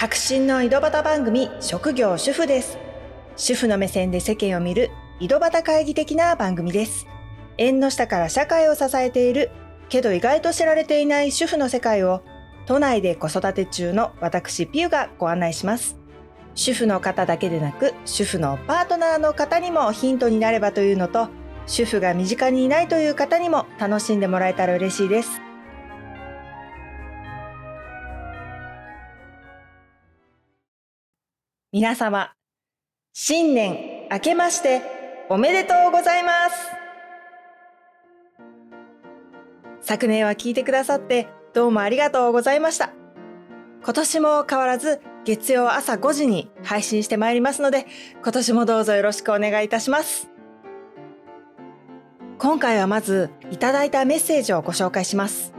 白真の井戸端番組職業主婦です。主婦の目線で世間を見る井戸端会議的な番組です。縁の下から社会を支えているけど意外と知られていない主婦の世界を都内で子育て中の私ピューがご案内します。主婦の方だけでなく主婦のパートナーの方にもヒントになればというのと主婦が身近にいないという方にも楽しんでもらえたら嬉しいです。皆様新年明けましておめでとうございます。昨年は聞いてくださってどうもありがとうございました。今年も変わらず月曜朝5時に配信してまいりますので今年もどうぞよろしくお願いいたします。今回はまずいただいたメッセージをご紹介します。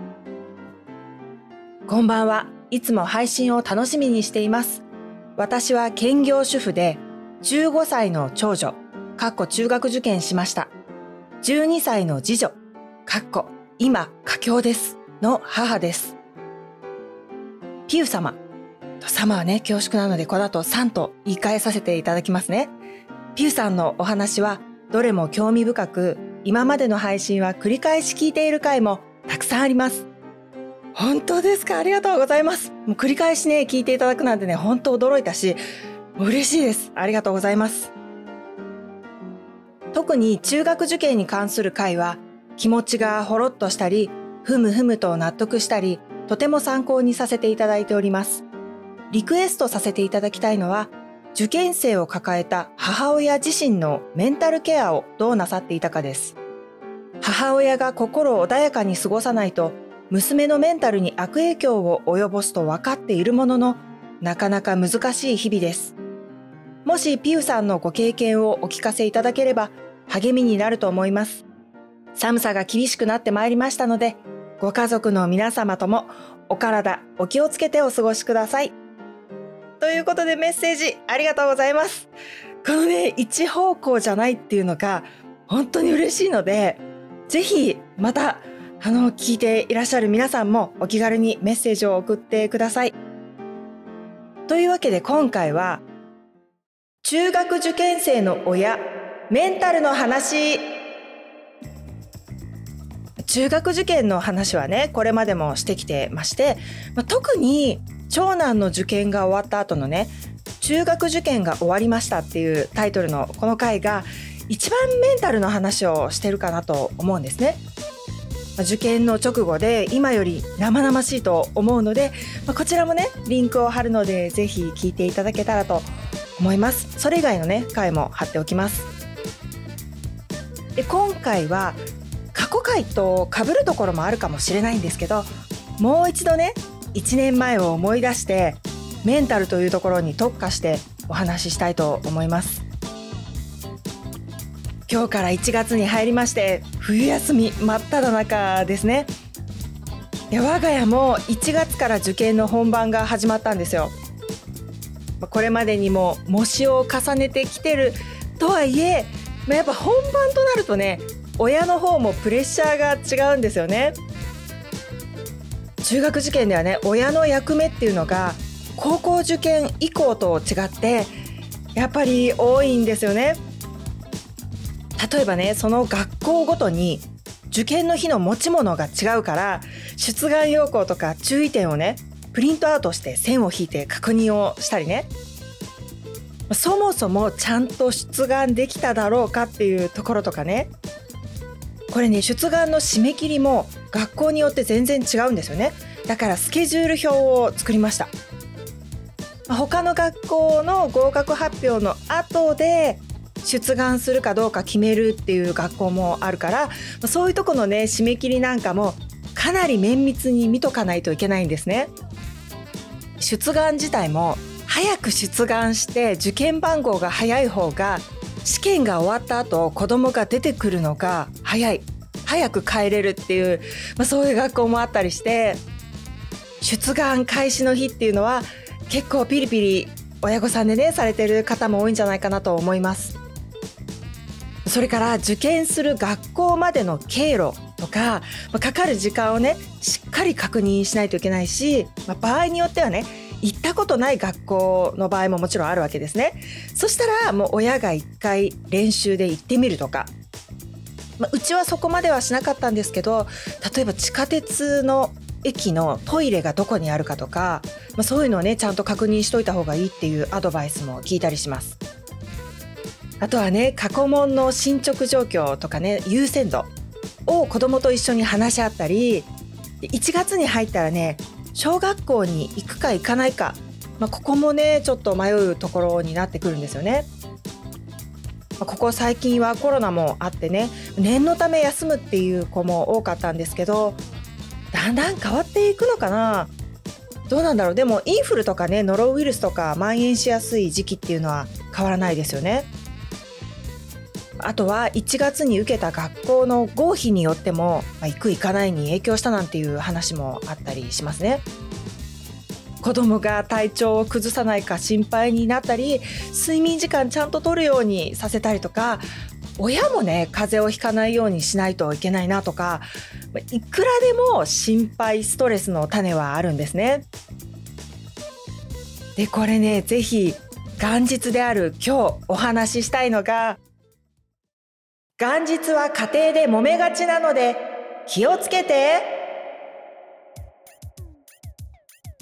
こんばんは。いつも配信を楽しみにしています。私は兼業主婦で15歳の長女、かっこ中学受験しました。12歳の次女、かっこ今佳境です。の母です。ピウ様。様はね、恐縮なのでこの後3と言い換えさせていただきますね。ピウさんのお話はどれも興味深く、今までの配信は繰り返し聞いている回もたくさんあります。本当ですか？ありがとうございます。もう繰り返しね、聞いていただくなんてね、本当驚いたし、嬉しいです。ありがとうございます。特に中学受験に関する回は、気持ちがほろっとしたり、ふむふむと納得したり、とても参考にさせていただいております。リクエストさせていただきたいのは、受験生を抱えた母親自身のメンタルケアをどうなさっていたかです。母親が心穏やかに過ごさないと娘のメンタルに悪影響を及ぼすと分かっているものの、なかなか難しい日々です。もしピウさんのご経験をお聞かせいただければ励みになると思います。寒さが厳しくなってまいりましたので、ご家族の皆様ともお体お気をつけてお過ごしください。ということでメッセージありがとうございます。このね、一方向じゃないっていうのが本当に嬉しいので、ぜひまたあの、聞いていらっしゃる皆さんもお気軽にメッセージを送ってください。というわけで今回は、中学受験生の親、メンタルの話。中学受験の話はね、これまでもしてきてまして、まあ、特に長男の受験が終わった後のね、中学受験が終わりましたっていうタイトルのこの回が一番メンタルの話をしてるかなと思うんですね。受験の直後で今より生々しいと思うので、まあ、こちらもねリンクを貼るのでぜひ聞いていただけたらと思います。それ以外のね回も貼っておきます。で今回は過去回と被るところもあるかもしれないんですけどもう一度ね1年前を思い出してメンタルというところに特化してお話ししたいと思います。今日から1月に入りまして冬休み真っ只中ですね。で我が家も1月から受験の本番が始まったんですよ。これまでにも模試を重ねてきてるとはいえまやっぱ本番となるとね親の方もプレッシャーが違うんですよね。中学受験ではね親の役目っていうのが高校受験以降と違ってやっぱり多いんですよね。例えばねその学校ごとに受験の日の持ち物が違うから出願要項とか注意点をねプリントアウトして線を引いて確認をしたりね。そもそもちゃんと出願できただろうかっていうところとかね。これね出願の締め切りも学校によって全然違うんですよね。だからスケジュール表を作りました。他の学校の合格発表の後で出願するかどうか決めるっていう学校もあるからそういうとこのね締め切りなんかもかなり綿密に見とかないといけないんですね。出願自体も早く出願して受験番号が早い方が試験が終わった後子供が出てくるのが早い早く帰れるっていう、まあ、そういう学校もあったりして出願開始の日っていうのは結構ピリピリ親御さんでねされてる方も多いんじゃないかなと思います。それから受験する学校までの経路とか、まあ、かかる時間をねしっかり確認しないといけないし、まあ、場合によってはね行ったことない学校の場合ももちろんあるわけですね。そしたらもう親が一回練習で行ってみるとか、まあ、うちはそこまではしなかったんですけど例えば地下鉄の駅のトイレがどこにあるかとか、まあ、そういうのをねちゃんと確認しといた方がいいっていうアドバイスも聞いたりします。あとはね過去問の進捗状況とかね優先度を子供と一緒に話し合ったり1月に入ったらね小学校に行くか行かないか、まあ、ここもねちょっと迷うところになってくるんですよね。ここ最近はコロナもあってね念のため休むっていう子も多かったんですけどだんだん変わっていくのかなどうなんだろうでもインフルとかねノロウイルスとか蔓延しやすい時期っていうのは変わらないですよね。あとは1月に受けた学校の合否によっても、まあ、行く行かないに影響したなんていう話もあったりしますね。子供が体調を崩さないか心配になったり睡眠時間ちゃんととるようにさせたりとか親もね風邪をひかないようにしないといけないなとかいくらでも心配ストレスの種はあるんですね。でこれね是非元日である今日お話ししたいのが元日は家庭で揉めがちなので気をつけて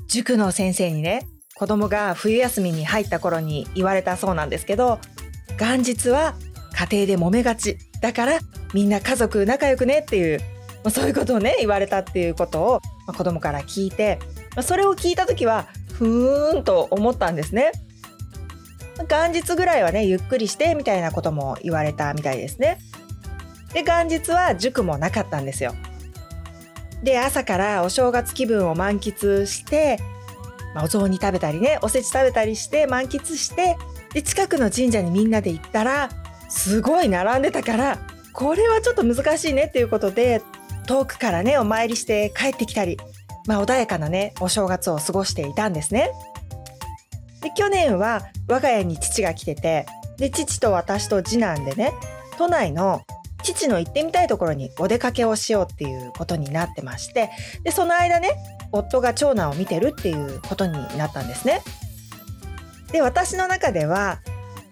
塾の先生にね子供が冬休みに入った頃に言われたそうなんですけど元日は家庭で揉めがちだからみんな家族仲良くねっていうそういうことをね言われたっていうことを子供から聞いてそれを聞いた時はふーんと思ったんですね。元日ぐらいはねゆっくりしてみたいなことも言われたみたいですね。で元日は塾もなかったんですよ。で朝からお正月気分を満喫して、まあ、お雑煮食べたりねおせち食べたりして満喫してで近くの神社にみんなで行ったらすごい並んでたからこれはちょっと難しいねっていうことで遠くからねお参りして帰ってきたり、まあ、穏やかなねお正月を過ごしていたんですね。で去年は我が家に父が来ててで父と私と次男でね都内の父の行ってみたいところにお出かけをしようっていうことになってましてでその間ね夫が長男を見てるっていうことになったんですね。で私の中では、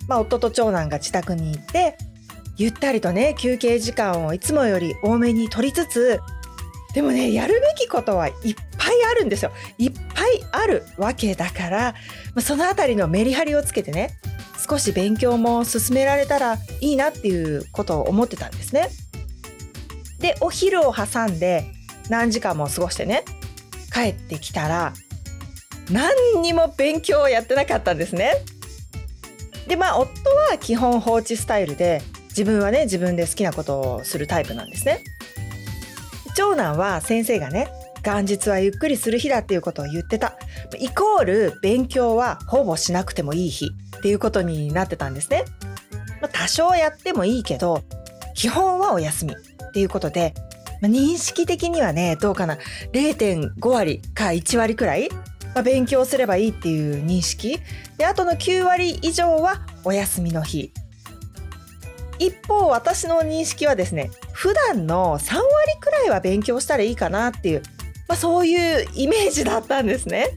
まあ、夫と長男が自宅にいてゆったりとね休憩時間をいつもより多めに取りつつでもねやるべきことはいっぱいあるんですよいっぱいあるわけだから、ま、その辺りのメリハリをつけてね少し勉強も進められたらいいなっていうことを思ってたんですね。でお昼を挟んで何時間も過ごしてね帰ってきたら何にも勉強をやってなかったんですね。でまあ夫は基本放置スタイルで自分はね自分で好きなことをするタイプなんですね。長男は先生がね元日はゆっくりする日だっていうことを言ってた。イコール勉強はほぼしなくてもいい日っていうことになってたんですね。まあ、多少やってもいいけど基本はお休みっていうことで、まあ、認識的にはねどうかな。0.5割か1割くらい、まあ、勉強すればいいっていう認識。であとの9割以上はお休みの日。一方私の認識はですね普段の3割くらいは勉強したらいいかなっていう、まあ、そういうイメージだったんですね。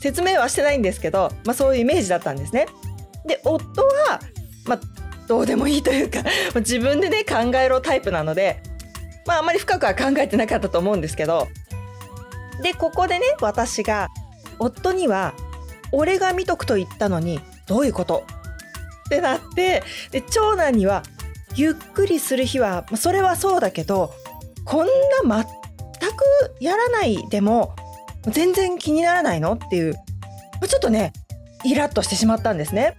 説明はしてないんですけど、まあ、そういうイメージだったんですね。で夫は、まあ、どうでもいいというか 自分でね考えろタイプなので、まあ、あまり深くは考えてなかったと思うんですけどでここでね私が夫には「俺が見とくと言ったのにどういうこと?」ってなってで長男には「ゆっくりする日はそれはそうだけどこんな全くやらないでも全然気にならないのっていうちょっとねイラッとしてしまったんですね。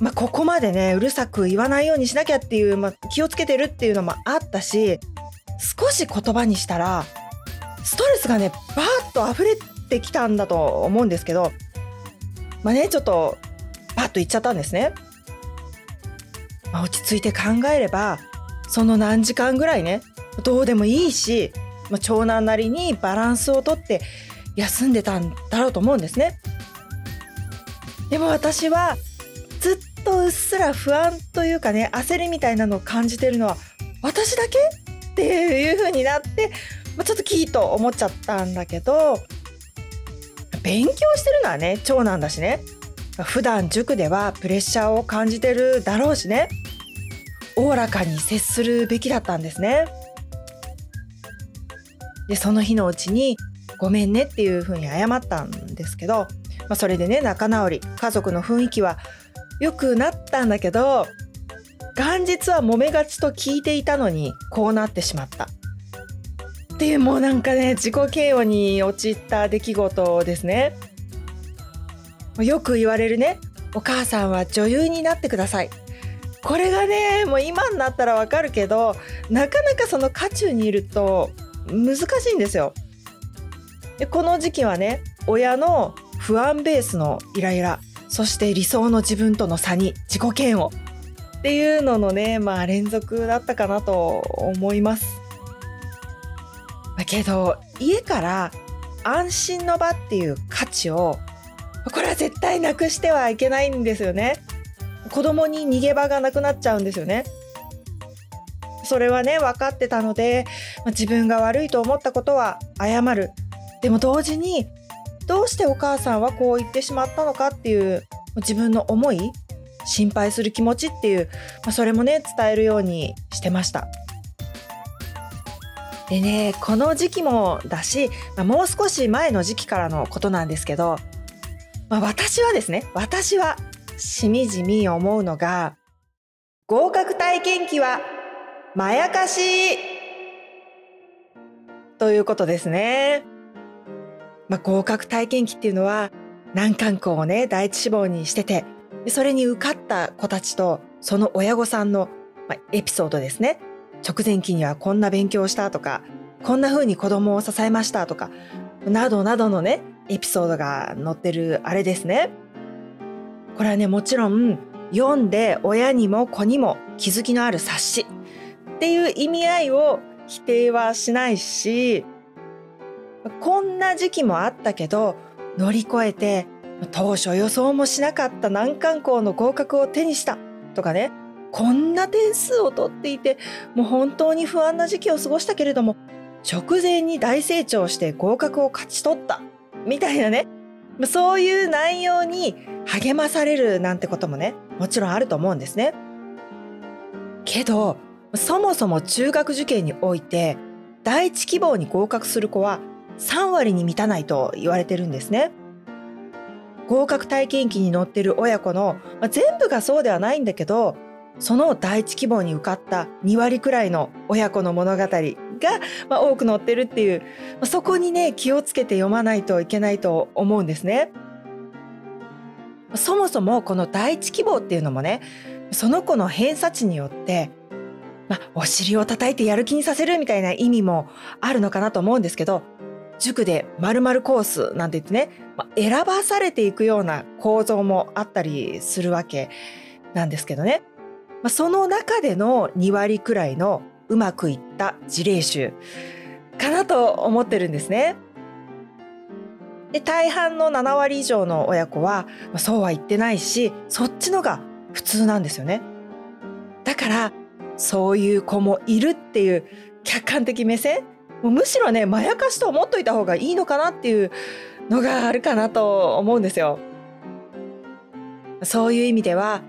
まあ、ここまでねうるさく言わないようにしなきゃっていう、まあ、気をつけてるっていうのもあったし少し言葉にしたらストレスがねバーッと溢れてきたんだと思うんですけどまあねちょっとバッと言っちゃったんですね。まあ、落ち着いて考えればその何時間ぐらいねどうでもいいしまあ、長男なりにバランスをとって休んでたんだろうと思うんですね。でも私はずっとうっすら不安というかね焦りみたいなのを感じてるのは私だけっていう風になって、まあ、ちょっとキーと思っちゃったんだけど勉強してるのはね長男だしね普段塾ではプレッシャーを感じてるだろうしねおおらかに接するべきだったんですね。でその日のうちに「ごめんね」っていうふうに謝ったんですけど、まあ、それでね仲直り家族の雰囲気は良くなったんだけど元日は揉めがちと聞いていたのにこうなってしまった。っていうもうなんかね自己嫌悪に陥った出来事ですね。よく言われるねお母さんは女優になってくださいこれがねもう今になったらわかるけどなかなかその渦中にいると難しいんですよ。でこの時期はね親の不安ベースのイライラそして理想の自分との差に自己嫌悪っていうののねまあ連続だったかなと思います。だけど家から安心の場っていう価値をこれは絶対なくしてはいけないんですよね。子供に逃げ場がなくなっちゃうんですよね。それはね分かってたので、まあ、自分が悪いと思ったことは謝るでも同時にどうしてお母さんはこう言ってしまったのかっていう自分の思い心配する気持ちっていう、まあ、それもね伝えるようにしてました。でねこの時期もだし、まあ、もう少し前の時期からのことなんですけど、まあ、私はですね私はしみじみ思うのが合格体験記はまやかしということですね。まあ、合格体験記っていうのは難関校をね第一志望にしててそれに受かった子たちとその親御さんの、まあ、エピソードですね直前期にはこんな勉強をしたとかこんな風に子供を支えましたとかなどなどのねエピソードが載ってるあれですね。これはねもちろん読んで親にも子にも気づきのある冊子っていう意味合いを否定はしないしこんな時期もあったけど乗り越えて当初予想もしなかった難関校の合格を手にしたとかねこんな点数を取っていてもう本当に不安な時期を過ごしたけれども直前に大成長して合格を勝ち取ったみたいなねそういう内容に励まされるなんてこともねもちろんあると思うんですね。けどそもそも中学受験において第一希望に合格する子は3割に満たないと言われてるんですね。合格体験記に載ってる親子の、まあ、全部がそうではないんだけどその第一希望に受かった2割くらいの親子の物語が、まあ、多く載ってるっていう、まあ、そこにね気をつけて読まないといけないと思うんですね。そもそもこの第一希望っていうのもねその子の偏差値によってまあ、お尻を叩いてやる気にさせるみたいな意味もあるのかなと思うんですけど塾で〇〇コースなんて言ってね、まあ、選ばされていくような構造もあったりするわけなんですけどね、まあ、その中での2割くらいのうまくいった事例集かなと思ってるんですね。で大半の7割以上の親子は、まあ、そうは言ってないしそっちのが普通なんですよね。だからそういう子もいるっていう客観的目線もうむしろねまやかしと思っといた方がいいのかなっていうのがあるかなと思うんですよ。そういう意味では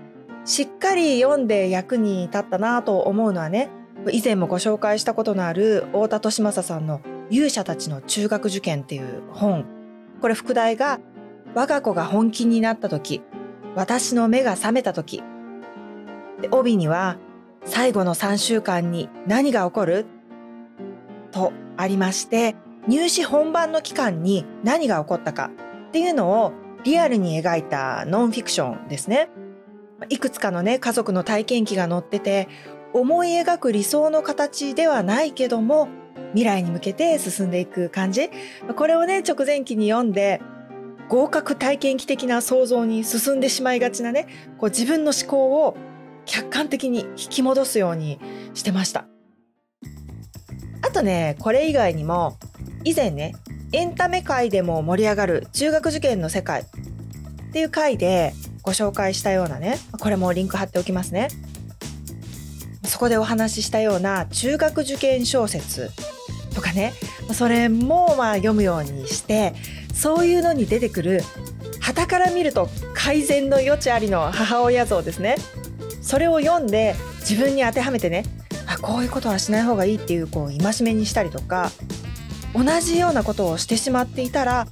しっかり読んで役に立ったなと思うのはね以前もご紹介したことのある太田利正さんの「勇者たちの中学受験」っていう本。これ副題が「我が子が本気になった時私の目が覚めた時」で帯には最後の3週間に何が起こる？とありまして入試本番の期間に何が起こったかっていうのをリアルに描いたノンフィクションですね。いくつかのね家族の体験記が載ってて思い描く理想の形ではないけども未来に向けて進んでいく感じ。これをね直前期に読んで合格体験記的な想像に進んでしまいがちなねこう自分の思考を客観的に引き戻すようにしてました。あとねこれ以外にも以前ねエンタメ界でも盛り上がる中学受験の世界っていう回でご紹介したようなね。これもリンク貼っておきますね。そこでお話ししたような中学受験小説とかね。それもまあ読むようにしてそういうのに出てくる旗から見ると改善の余地ありの母親像ですね。それを読んで自分に当てはめてねあこういうことはしない方がいいっていうこう戒めにしたりとか同じようなことをしてしまっていたら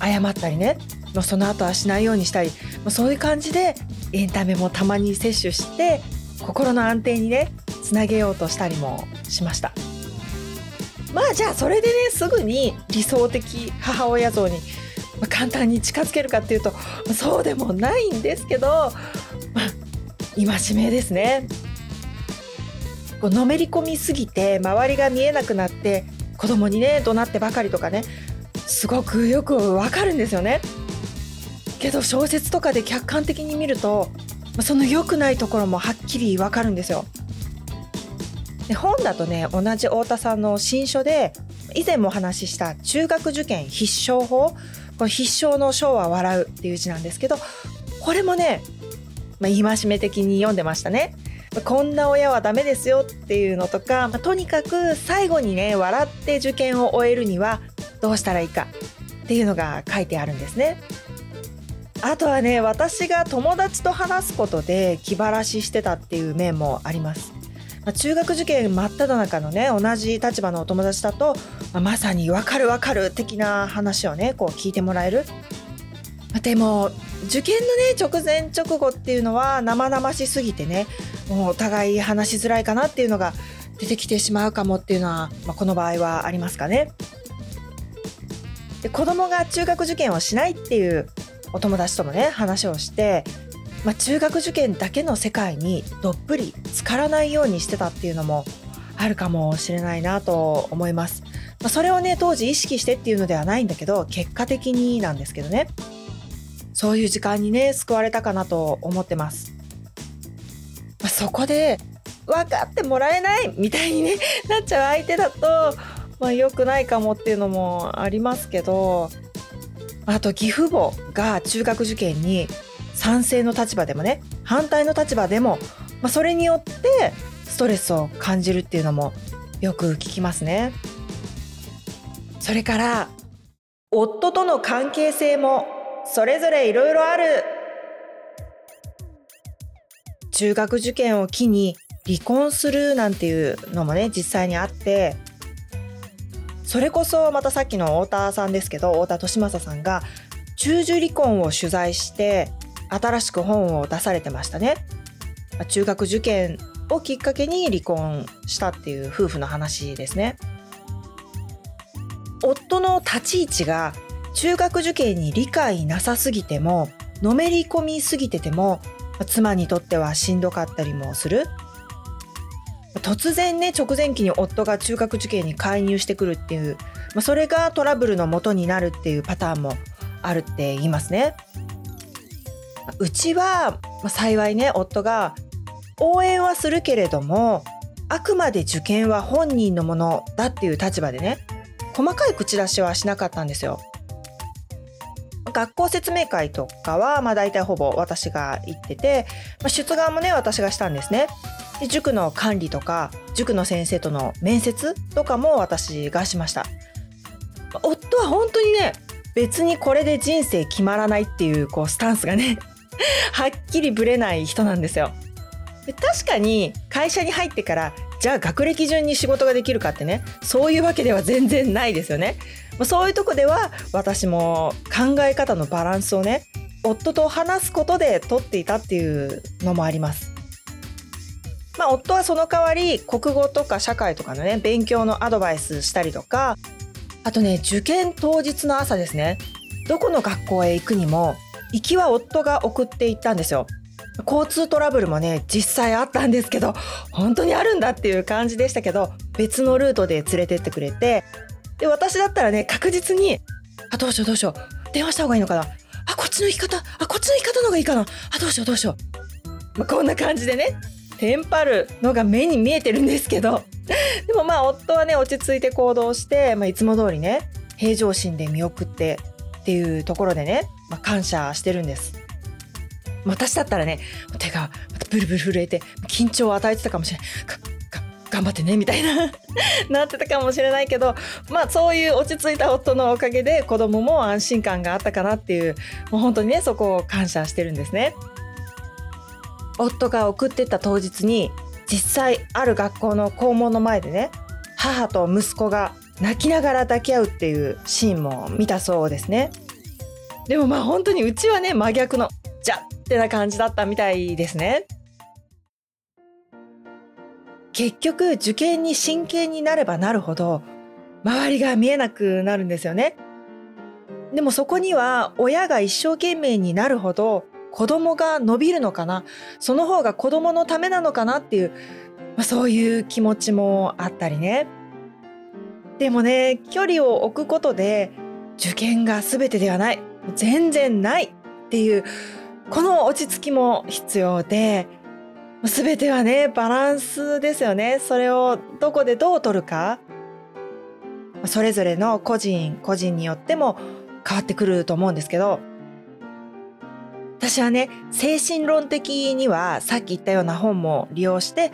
謝ったりね。その後はしないようにしたりまそういう感じでエンタメもたまに摂取して心の安定にねつなげようとしたりもしましたまあじゃあそれでねすぐに理想的母親像に簡単に近づけるかっていうとそうでもないんですけど、まあ、戒めですねこうのめり込みすぎて周りが見えなくなって子供にね怒鳴ってばかりとかねすごくよくわかるんですよね。けど小説とかで客観的に見るとその良くないところもはっきりわかるんですよ。で本だとね同じ太田さんの新書で以前もお話しした中学受験必勝法この必勝の章は笑うっていう字なんですけどこれもね、まあ、戒め的に読んでましたね。こんな親はダメですよっていうのとか、まあ、とにかく最後にね笑って受験を終えるにはどうしたらいいかっていうのが書いてあるんですね。あとはね私が友達と話すことで気晴らししてたっていう面もあります。まあ、中学受験真っ只中のね同じ立場のお友達だと、まあ、まさに分かる分かる的な話をねこう聞いてもらえる。まあ、でも受験のね直前直後っていうのは生々しすぎてねもうお互い話しづらいかなっていうのが出てきてしまうかもっていうのは、まあ、この場合はありますかね。で子供が中学受験をしないっていうお友達ともね話をして、まあ、中学受験だけの世界にどっぷり浸からないようにしてたっていうのもあるかもしれないなと思います。まあ、それをね当時意識してっていうのではないんだけど結果的になんですけどねそういう時間にね救われたかなと思ってます。まあ、そこで分かってもらえないみたいに、ね、なっちゃう相手だとまあ、良くないかもっていうのもありますけどあと義父母が中学受験に賛成の立場でもね反対の立場でも、まあ、それによってストレスを感じるっていうのもよく聞きますね。それから夫との関係性もそれぞれいろいろある中学受験を機に離婚するなんていうのもね実際にあってそれこそまたさっきの太田さんですけど太田利正さんが中受離婚を取材して新しく本を出されてましたね。中学受験をきっかけに離婚したっていう夫婦の話ですね。夫の立ち位置が中学受験に理解なさすぎてものめり込みすぎてても妻にとってはしんどかったりもする突然ね直前期に夫が中学受験に介入してくるっていう、まあ、それがトラブルの元になるっていうパターンもあるって言いますね。うちは、まあ、幸いね夫が応援はするけれどもあくまで受験は本人のものだっていう立場でね細かい口出しはしなかったんですよ。学校説明会とかはまあ大体ほぼ私が行ってて、まあ、出願もね私がしたんですね。で塾の管理とか塾の先生との面接とかも私がしました。夫は本当にね別にこれで人生決まらないっていうこうスタンスがね はっきりぶれない人なんですよ。で確かに会社に入ってからじゃあ学歴順に仕事ができるかってねそういうわけでは全然ないですよね。そういうとこでは私も考え方のバランスをね夫と話すことで取っていたっていうのもあります。まあ、夫はその代わり国語とか社会とかのね勉強のアドバイスしたりとかあとね受験当日の朝ですね。どこの学校へ行くにも行きは夫が送っていったんですよ。交通トラブルもね実際あったんですけど本当にあるんだっていう感じでしたけど別のルートで連れてってくれてで私だったらね確実にあどうしようどうしよう電話した方がいいのかな？あこっちの行き方あこっちの行き方の方がいいかな？あどうしようどうしよう、まあ、こんな感じでねテンパるのが目に見えてるんですけど でもまあ夫はね落ち着いて行動して、まあ、いつも通りね平常心で見送ってっていうところでね、まあ、感謝してるんです。私だったらね手がまたブルブル震えて緊張を与えてたかもしれない。頑張ってねみたいな なってたかもしれないけどまあそういう落ち着いた夫のおかげで子供も安心感があったかなっていうもう本当にねそこを感謝してるんですね。夫が送ってった当日に実際ある学校の校門の前でね母と息子が泣きながら抱き合うっていうシーンも見たそうですね。でもまあ本当にうちはね真逆のじゃってな感じだったみたいですね。結局受験に真剣になればなるほど周りが見えなくなるんですよね。でもそこには親が一生懸命になるほど子供が伸びるのかな？その方が子供のためなのかなっていう、まあ、そういう気持ちもあったりね。でもね距離を置くことで受験が全てではない全然ないっていうこの落ち着きも必要で全てはねバランスですよね。それをどこでどう取るか。それぞれの個人個人によっても変わってくると思うんですけど。私はね精神論的にはさっき言ったような本も利用して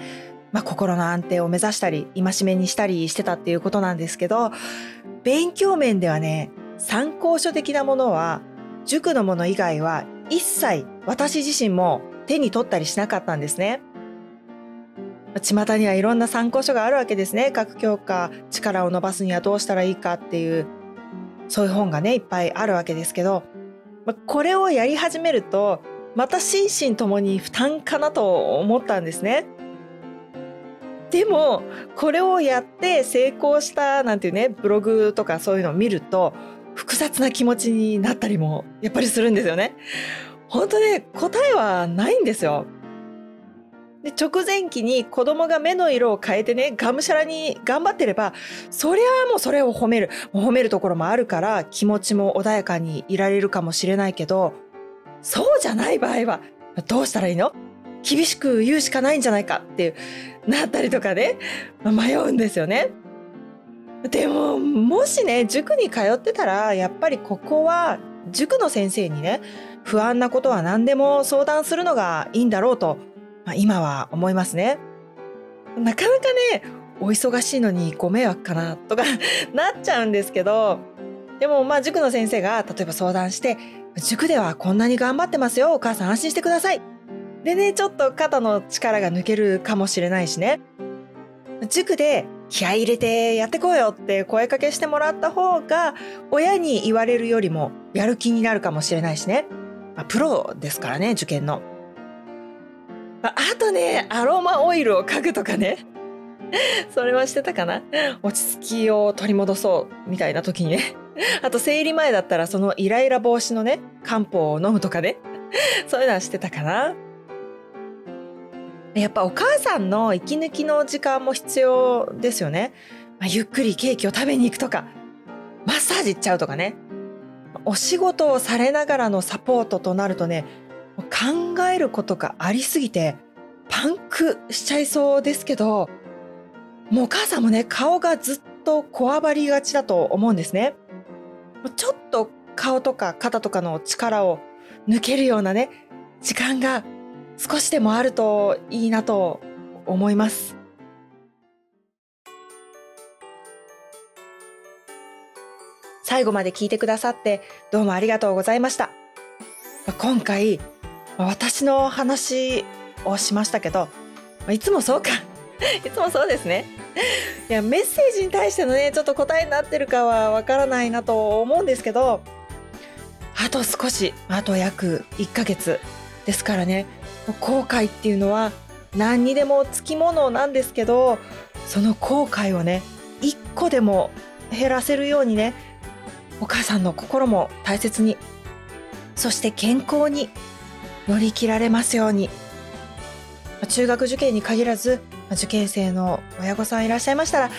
まあ、心の安定を目指したり戒めにしたりしてたっていうことなんですけど勉強面ではね参考書的なものは塾のもの以外は一切私自身も手に取ったりしなかったんですね。巷にはいろんな参考書があるわけですね。各教科力を伸ばすにはどうしたらいいかっていうそういう本がねいっぱいあるわけですけどまこれをやり始めるとまた心身ともに負担かなと思ったんですね。でもこれをやって成功したなんていうねブログとかそういうのを見ると複雑な気持ちになったりもやっぱりするんですよね。本当ね答えはないんですよ。で直前期に子供が目の色を変えてねがむしゃらに頑張ってればそりゃもうそれを褒める褒めるところもあるから気持ちも穏やかにいられるかもしれないけどそうじゃない場合はどうしたらいいの？厳しく言うしかないんじゃないかっていうなったりとかね迷うんですよね。でももしね塾に通ってたらやっぱりここは塾の先生にね不安なことは何でも相談するのがいいんだろうと、まあ、今は思いますね。なかなかねお忙しいのにご迷惑かなとか なっちゃうんですけどでもまあ塾の先生が例えば相談して塾ではこんなに頑張ってますよお母さん安心してください。でねちょっと肩の力が抜けるかもしれないしね。塾で気合い入れてやってこうよって声かけしてもらった方が親に言われるよりもやる気になるかもしれないしね、まあ、プロですからね受験の、あとねアロマオイルを嗅ぐとかね。それはしてたかな。落ち着きを取り戻そうみたいな時にね。あと生理前だったらそのイライラ防止のね漢方を飲むとかね。そういうのはしてたかな。やっぱお母さんの息抜きの時間も必要ですよね。まあ、ゆっくりケーキを食べに行くとか、マッサージ行っちゃうとかね。お仕事をされながらのサポートとなるとね、考えることがありすぎて、パンクしちゃいそうですけど、もうお母さんもね、顔がずっとこわばりがちだと思うんですね。ちょっと顔とか肩とかの力を抜けるようなね、時間が少しでもあるといいなと思います。最後まで聞いてくださってどうもありがとうございました。今回私の話をしましたけどいつもそうか いつもそうですね。いやメッセージに対してのねちょっと答えになってるかはわからないなと思うんですけどあと少しあと約1ヶ月ですからね後悔っていうのは何にでもつきものなんですけどその後悔をね一個でも減らせるようにねお母さんの心も大切にそして健康に乗り切られますように中学受験に限らず受験生の親御さんいらっしゃいましたら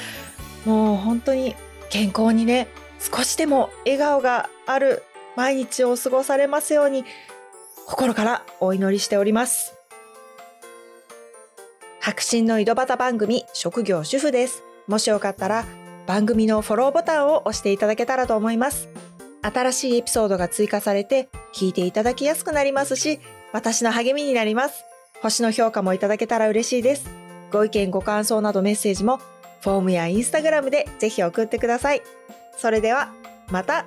もう本当に健康にね少しでも笑顔がある毎日を過ごされますように心からお祈りしております。白真の井戸端番組職業主婦です。もしよかったら番組のフォローボタンを押していただけたらと思います。新しいエピソードが追加されて聞いていただきやすくなりますし、私の励みになります。星の評価もいただけたら嬉しいです。ご意見ご感想などメッセージもフォームやインスタグラムでぜひ送ってください。それではまた